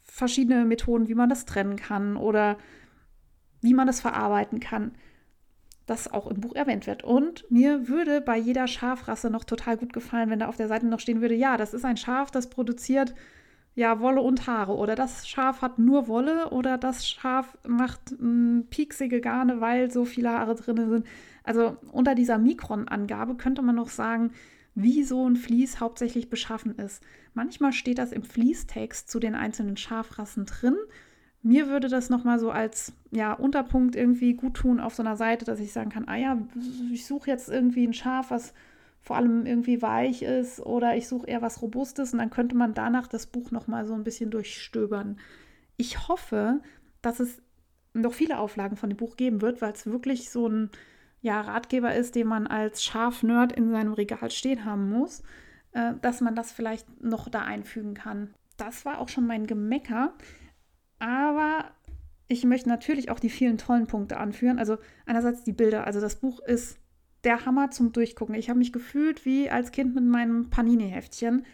verschiedene Methoden, wie man das trennen kann oder wie man das verarbeiten kann das auch im Buch erwähnt wird. Und mir würde bei jeder Schafrasse noch total gut gefallen, wenn da auf der Seite noch stehen würde, ja, das ist ein Schaf, das produziert ja Wolle und Haare. Oder das Schaf hat nur Wolle oder das Schaf macht mh, hm, pieksige Garne, weil so viele Haare drin sind. Also unter dieser Mikron-Angabe könnte man noch sagen, wie so ein Vlies hauptsächlich beschaffen ist. Manchmal steht das im Fließtext zu den einzelnen Schafrassen drin mir würde das nochmal so als ja, Unterpunkt irgendwie gut tun auf so einer Seite, dass ich sagen kann, ah ja, ich suche jetzt irgendwie ein Schaf, was vor allem irgendwie weich ist oder ich suche eher was Robustes und dann könnte man danach das Buch nochmal so ein bisschen durchstöbern. Ich hoffe, dass es noch viele Auflagen von dem Buch geben wird, weil es wirklich so ein ja, Ratgeber ist, den man als Schafnerd in seinem Regal stehen haben muss, äh, dass man das vielleicht noch da einfügen kann. Das war auch schon mein Gemecker. Aber ich möchte natürlich auch die vielen tollen Punkte anführen. Also einerseits die Bilder. Also das Buch ist der Hammer zum Durchgucken. Ich habe mich gefühlt wie als Kind mit meinem Panini-Heftchen.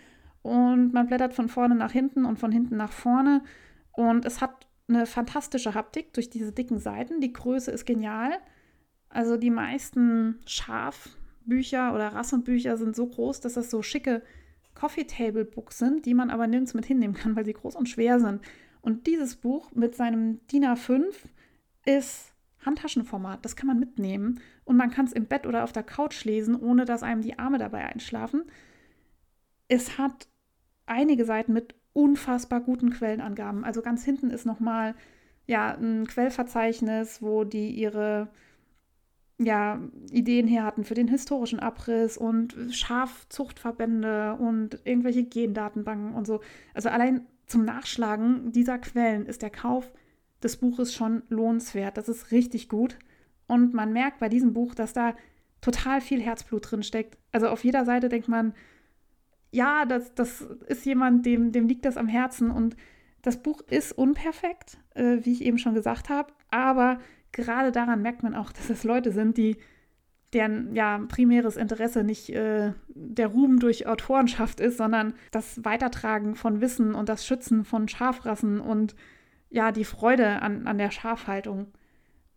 Und man blättert von vorne nach hinten und von hinten nach vorne. Und es hat eine fantastische Haptik durch diese dicken Seiten. Die Größe ist genial. Also die meisten Schafbücher oder Rassenbücher sind so groß, dass das so schicke Coffee Table Books sind, die man aber nirgends mit hinnehmen kann, weil sie groß und schwer sind. Und dieses Buch mit seinem DIN A5 ist Handtaschenformat. Das kann man mitnehmen und man kann es im Bett oder auf der Couch lesen, ohne dass einem die Arme dabei einschlafen. Es hat einige Seiten mit unfassbar guten Quellenangaben. Also ganz hinten ist nochmal ja, ein Quellverzeichnis, wo die ihre ja, Ideen her hatten für den historischen Abriss und Schafzuchtverbände und irgendwelche Gendatenbanken und so. Also allein zum Nachschlagen dieser Quellen ist der Kauf des Buches schon lohnenswert. Das ist richtig gut. Und man merkt bei diesem Buch, dass da total viel Herzblut drin steckt. Also auf jeder Seite denkt man, ja, das, das ist jemand, dem, dem liegt das am Herzen. Und das Buch ist unperfekt, äh, wie ich eben schon gesagt habe. Aber gerade daran merkt man auch, dass es Leute sind, die deren ja, primäres Interesse nicht äh, der Ruhm durch Autorenschaft ist, sondern das Weitertragen von Wissen und das Schützen von Schafrassen und ja, die Freude an, an der Schafhaltung.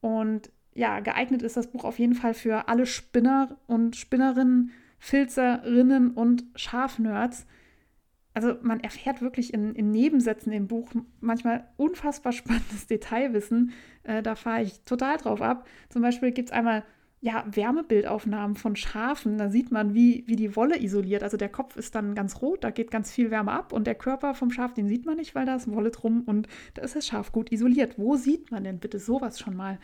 Und ja, geeignet ist das Buch auf jeden Fall für alle Spinner und Spinnerinnen, Filzerinnen und Schafnerds. Also man erfährt wirklich in, in Nebensätzen im Buch manchmal unfassbar spannendes Detailwissen. Äh, da fahre ich total drauf ab. Zum Beispiel gibt es einmal ja, Wärmebildaufnahmen von Schafen. Da sieht man, wie, wie die Wolle isoliert. Also der Kopf ist dann ganz rot, da geht ganz viel Wärme ab und der Körper vom Schaf, den sieht man nicht, weil da ist Wolle drum und da ist das Schaf gut isoliert. Wo sieht man denn bitte sowas schon mal?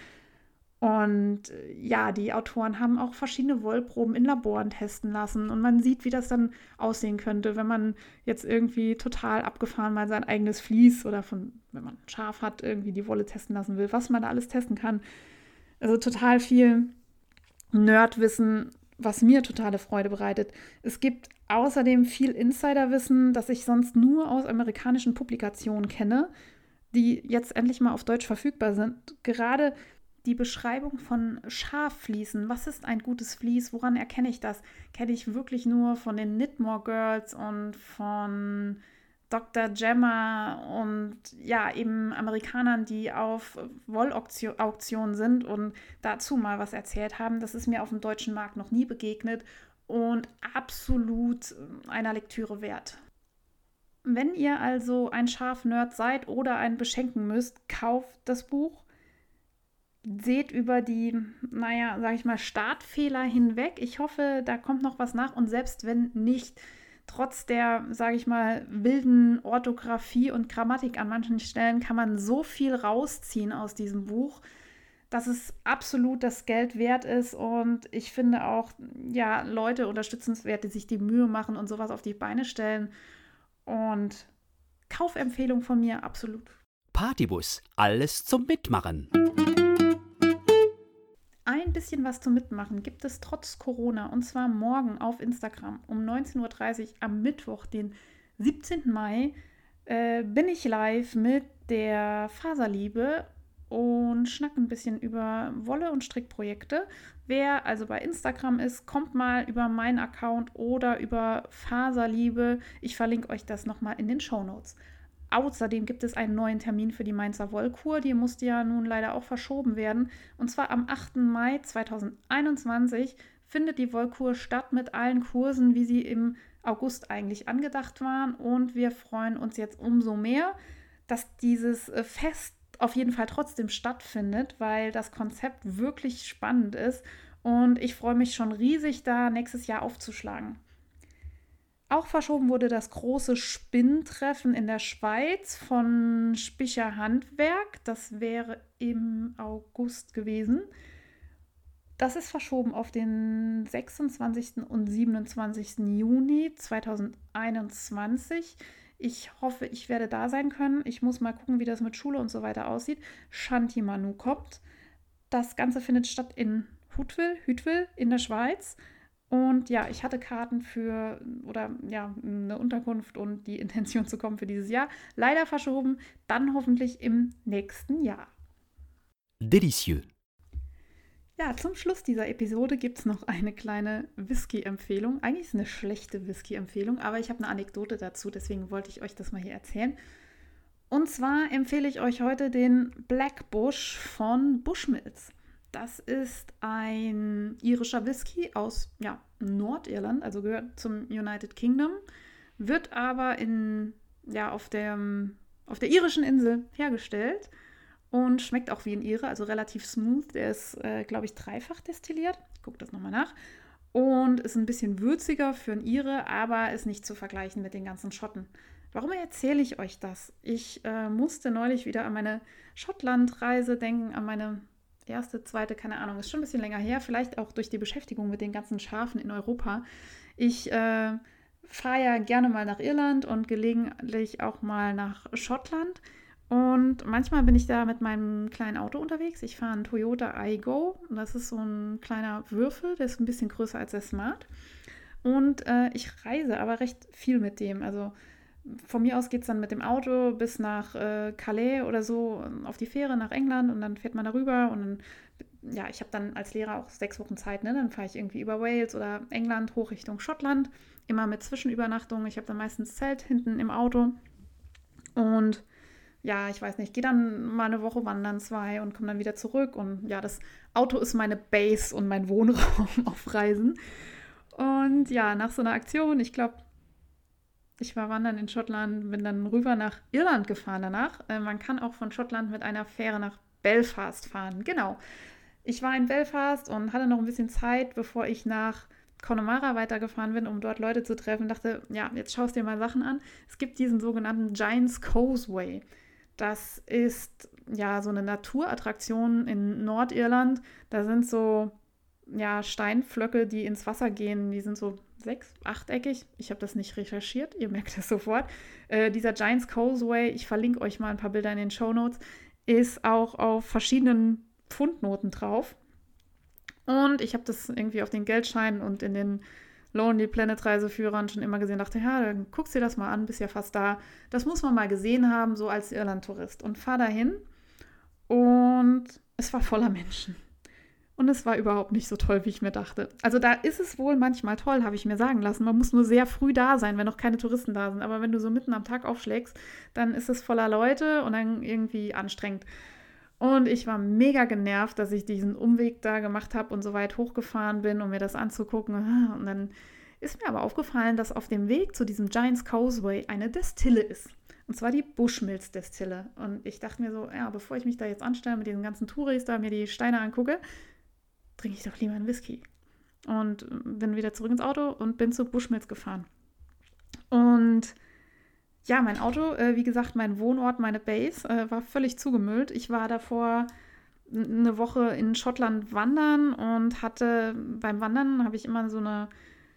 Und äh, ja, die Autoren haben auch verschiedene Wollproben in Laboren testen lassen und man sieht, wie das dann aussehen könnte, wenn man jetzt irgendwie total abgefahren mal sein eigenes Vlies oder von, wenn man ein Schaf hat, irgendwie die Wolle testen lassen will, was man da alles testen kann. Also total viel Nerdwissen, was mir totale Freude bereitet. Es gibt außerdem viel Insiderwissen, das ich sonst nur aus amerikanischen Publikationen kenne, die jetzt endlich mal auf Deutsch verfügbar sind. Gerade die Beschreibung von Schaffliesen. Was ist ein gutes Vlies? Woran erkenne ich das? Kenne ich wirklich nur von den Knitmore Girls und von Dr. Gemma und ja, eben Amerikanern, die auf Wollauktionen sind und dazu mal was erzählt haben. Das ist mir auf dem deutschen Markt noch nie begegnet und absolut einer Lektüre wert. Wenn ihr also ein Schaf-Nerd seid oder einen beschenken müsst, kauft das Buch seht über die, naja, sag ich mal, Startfehler hinweg. Ich hoffe, da kommt noch was nach und selbst wenn nicht, trotz der, sage ich mal, wilden Orthographie und Grammatik an manchen Stellen kann man so viel rausziehen aus diesem Buch, dass es absolut das Geld wert ist und ich finde auch, ja, Leute unterstützenswert, die sich die Mühe machen und sowas auf die Beine stellen und Kaufempfehlung von mir, absolut. Partybus, alles zum Mitmachen. Ein bisschen was zum Mitmachen gibt es trotz Corona und zwar morgen auf Instagram um 19.30 Uhr am Mittwoch, den 17. Mai, äh, bin ich live mit der Faserliebe und schnack ein bisschen über Wolle- und Strickprojekte. Wer also bei Instagram ist, kommt mal über meinen Account oder über Faserliebe. Ich verlinke euch das nochmal in den Show Notes. Außerdem gibt es einen neuen Termin für die Mainzer Wollkur. Die musste ja nun leider auch verschoben werden. Und zwar am 8. Mai 2021 findet die Wollkur statt mit allen Kursen, wie sie im August eigentlich angedacht waren. Und wir freuen uns jetzt umso mehr, dass dieses äh, Fest auf jeden Fall trotzdem stattfindet, weil das Konzept wirklich spannend ist. Und ich freue mich schon riesig, da nächstes Jahr aufzuschlagen. Auch verschoben wurde das große Spinntreffen in der Schweiz von Spicher Handwerk. Das wäre im August gewesen. Das ist verschoben auf den 26. und 27. Juni 2021. Ich hoffe, ich werde da sein können. Ich muss mal gucken, wie das mit Schule und so weiter aussieht. Shanti Manu kommt. Das Ganze findet statt in Huttwil, Hütwil in der Schweiz. Und ja, ich hatte Karten für oder ja, eine Unterkunft und die Intention zu kommen für dieses Jahr. Leider verschoben, dann hoffentlich im nächsten Jahr. Delicieux. Ja, zum Schluss dieser Episode gibt es noch eine kleine Whisky-Empfehlung. Eigentlich ist es eine schlechte Whisky-Empfehlung, aber ich habe eine Anekdote dazu, deswegen wollte ich euch das mal hier erzählen. Und zwar empfehle ich euch heute den Black Bush von Bushmills. Das ist ein irischer Whisky aus ja, Nordirland, also gehört zum United Kingdom, wird aber in, ja, auf, der, auf der irischen Insel hergestellt und schmeckt auch wie ein Ire, also relativ smooth. Der ist, äh, glaube ich, dreifach destilliert. Ich gucke das nochmal nach. Und ist ein bisschen würziger für ein Ire, aber ist nicht zu vergleichen mit den ganzen Schotten. Warum erzähle ich euch das? Ich äh, musste neulich wieder an meine Schottlandreise denken, an meine erste, zweite, keine Ahnung, ist schon ein bisschen länger her, vielleicht auch durch die Beschäftigung mit den ganzen Schafen in Europa. Ich äh, fahre ja gerne mal nach Irland und gelegentlich auch mal nach Schottland. Und manchmal bin ich da mit meinem kleinen Auto unterwegs. Ich fahre einen Toyota iGo. Das ist so ein kleiner Würfel, der ist ein bisschen größer als der Smart. Und äh, ich reise aber recht viel mit dem. Also von mir aus geht es dann mit dem Auto bis nach äh, Calais oder so auf die Fähre nach England und dann fährt man darüber und dann, ja, ich habe dann als Lehrer auch sechs Wochen Zeit, ne? Dann fahre ich irgendwie über Wales oder England hoch Richtung Schottland, immer mit Zwischenübernachtung. Ich habe dann meistens Zelt hinten im Auto und ja, ich weiß nicht, gehe dann mal eine Woche wandern, zwei und komme dann wieder zurück und ja, das Auto ist meine Base und mein Wohnraum auf Reisen. Und ja, nach so einer Aktion, ich glaube, ich war wandern in Schottland, bin dann rüber nach Irland gefahren danach. Äh, man kann auch von Schottland mit einer Fähre nach Belfast fahren. Genau. Ich war in Belfast und hatte noch ein bisschen Zeit, bevor ich nach Connemara weitergefahren bin, um dort Leute zu treffen. Dachte, ja, jetzt schaust dir mal Sachen an. Es gibt diesen sogenannten Giants Causeway. Das ist ja so eine Naturattraktion in Nordirland. Da sind so ja, Steinflöcke, die ins Wasser gehen. Die sind so sechs, achteckig. Ich habe das nicht recherchiert, ihr merkt das sofort. Äh, dieser Giants Causeway, ich verlinke euch mal ein paar Bilder in den Show Notes, ist auch auf verschiedenen Pfundnoten drauf. Und ich habe das irgendwie auf den Geldscheinen und in den Lonely Planet Reiseführern schon immer gesehen, dachte, ja, dann guckst dir das mal an, bist ja fast da. Das muss man mal gesehen haben, so als Irland-Tourist. Und fahr dahin und es war voller Menschen. Und es war überhaupt nicht so toll, wie ich mir dachte. Also da ist es wohl manchmal toll, habe ich mir sagen lassen. Man muss nur sehr früh da sein, wenn noch keine Touristen da sind. Aber wenn du so mitten am Tag aufschlägst, dann ist es voller Leute und dann irgendwie anstrengend. Und ich war mega genervt, dass ich diesen Umweg da gemacht habe und so weit hochgefahren bin, um mir das anzugucken. Und dann ist mir aber aufgefallen, dass auf dem Weg zu diesem Giants Causeway eine Destille ist. Und zwar die Bushmills Destille. Und ich dachte mir so, ja, bevor ich mich da jetzt anstelle mit diesen ganzen Touris da mir die Steine angucke, trinke ich doch lieber einen Whisky. Und bin wieder zurück ins Auto und bin zu Bushmills gefahren. Und ja, mein Auto, äh, wie gesagt, mein Wohnort, meine Base, äh, war völlig zugemüllt. Ich war davor eine Woche in Schottland wandern und hatte beim Wandern habe ich immer so eine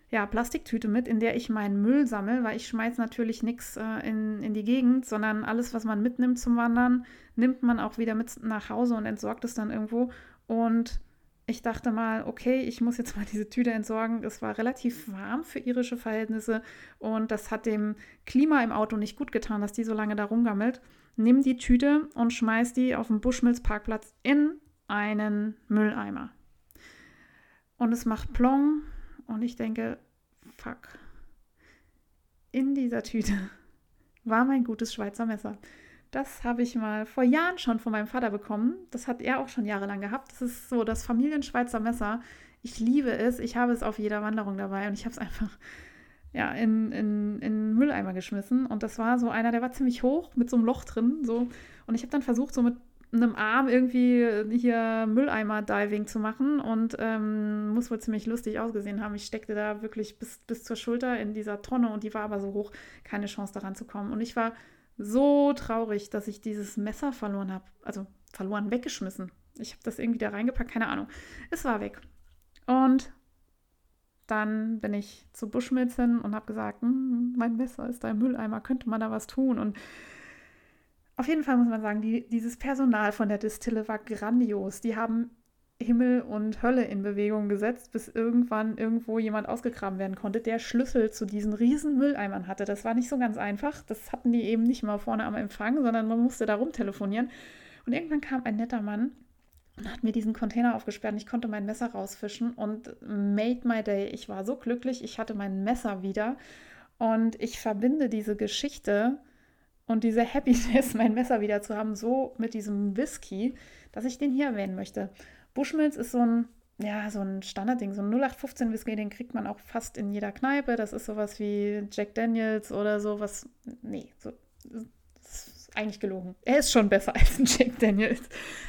ja, Plastiktüte mit, in der ich meinen Müll sammle, weil ich schmeiße natürlich nichts äh, in, in die Gegend, sondern alles, was man mitnimmt zum Wandern, nimmt man auch wieder mit nach Hause und entsorgt es dann irgendwo. Und ich dachte mal, okay, ich muss jetzt mal diese Tüte entsorgen. Es war relativ warm für irische Verhältnisse und das hat dem Klima im Auto nicht gut getan, dass die so lange da rumgammelt. Nimm die Tüte und schmeiß die auf dem Bushmills Parkplatz in einen Mülleimer. Und es macht Plong und ich denke, fuck. In dieser Tüte war mein gutes Schweizer Messer. Das habe ich mal vor Jahren schon von meinem Vater bekommen. Das hat er auch schon jahrelang gehabt. Das ist so das Familienschweizer Messer. Ich liebe es. Ich habe es auf jeder Wanderung dabei und ich habe es einfach ja, in, in, in Mülleimer geschmissen. Und das war so einer, der war ziemlich hoch mit so einem Loch drin. So. Und ich habe dann versucht, so mit einem Arm irgendwie hier Mülleimer-Diving zu machen und ähm, muss wohl ziemlich lustig ausgesehen haben. Ich steckte da wirklich bis, bis zur Schulter in dieser Tonne und die war aber so hoch, keine Chance daran zu kommen. Und ich war so traurig, dass ich dieses Messer verloren habe. Also verloren, weggeschmissen. Ich habe das irgendwie da reingepackt, keine Ahnung. Es war weg. Und dann bin ich zu Buschmilz hin und habe gesagt, hm, mein Messer ist da im Mülleimer, könnte man da was tun? Und auf jeden Fall muss man sagen, die, dieses Personal von der Distille war grandios. Die haben Himmel und Hölle in Bewegung gesetzt, bis irgendwann irgendwo jemand ausgegraben werden konnte, der Schlüssel zu diesen riesen Mülleimern hatte. Das war nicht so ganz einfach. Das hatten die eben nicht mal vorne am Empfang, sondern man musste da rumtelefonieren. Und irgendwann kam ein netter Mann und hat mir diesen Container aufgesperrt und ich konnte mein Messer rausfischen und made my day. Ich war so glücklich, ich hatte mein Messer wieder und ich verbinde diese Geschichte und diese Happiness, mein Messer wieder zu haben, so mit diesem Whisky, dass ich den hier erwähnen möchte. Bushmills ist so ein, ja, so ein Standardding, so ein 0815 Whisky, den kriegt man auch fast in jeder Kneipe. Das ist sowas wie Jack Daniels oder sowas. Nee, so, das ist eigentlich gelogen. Er ist schon besser als ein Jack Daniels.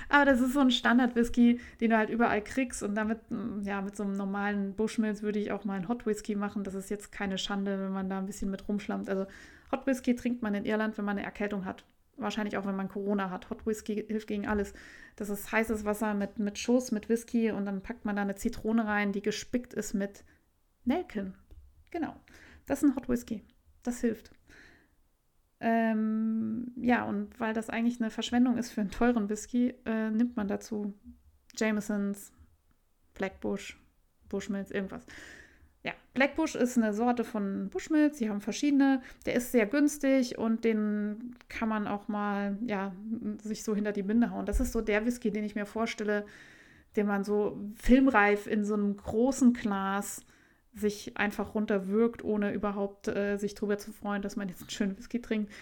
Aber das ist so ein Standard-Whisky, den du halt überall kriegst. Und damit, ja, mit so einem normalen Bushmills würde ich auch mal einen Hot Whisky machen. Das ist jetzt keine Schande, wenn man da ein bisschen mit rumschlammt. Also Hot Whisky trinkt man in Irland, wenn man eine Erkältung hat. Wahrscheinlich auch, wenn man Corona hat. Hot Whisky hilft gegen alles. Das ist heißes Wasser mit, mit Schuss, mit Whisky und dann packt man da eine Zitrone rein, die gespickt ist mit Nelken. Genau. Das ist ein Hot Whisky. Das hilft. Ähm, ja, und weil das eigentlich eine Verschwendung ist für einen teuren Whisky, äh, nimmt man dazu Jamesons, Blackbush, Bushmills, irgendwas. Ja, Blackbush ist eine Sorte von Bushmills, die haben verschiedene. Der ist sehr günstig und den kann man auch mal, ja, sich so hinter die Binde hauen. Das ist so der Whisky, den ich mir vorstelle, den man so filmreif in so einem großen Glas sich einfach runterwirkt, ohne überhaupt äh, sich darüber zu freuen, dass man jetzt einen schönen Whisky trinkt.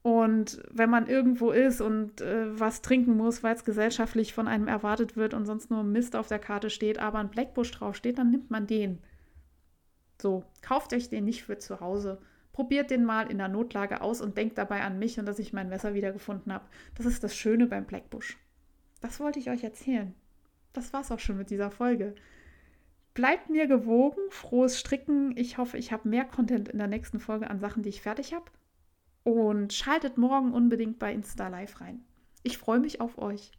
Und wenn man irgendwo ist und äh, was trinken muss, weil es gesellschaftlich von einem erwartet wird und sonst nur Mist auf der Karte steht, aber ein Blackbush draufsteht, dann nimmt man den. So, kauft euch den nicht für zu Hause. Probiert den mal in der Notlage aus und denkt dabei an mich und dass ich mein Messer wiedergefunden habe. Das ist das Schöne beim Blackbush. Das wollte ich euch erzählen. Das war's auch schon mit dieser Folge. Bleibt mir gewogen, frohes Stricken. Ich hoffe, ich habe mehr Content in der nächsten Folge an Sachen, die ich fertig habe. Und schaltet morgen unbedingt bei Insta Live rein. Ich freue mich auf euch.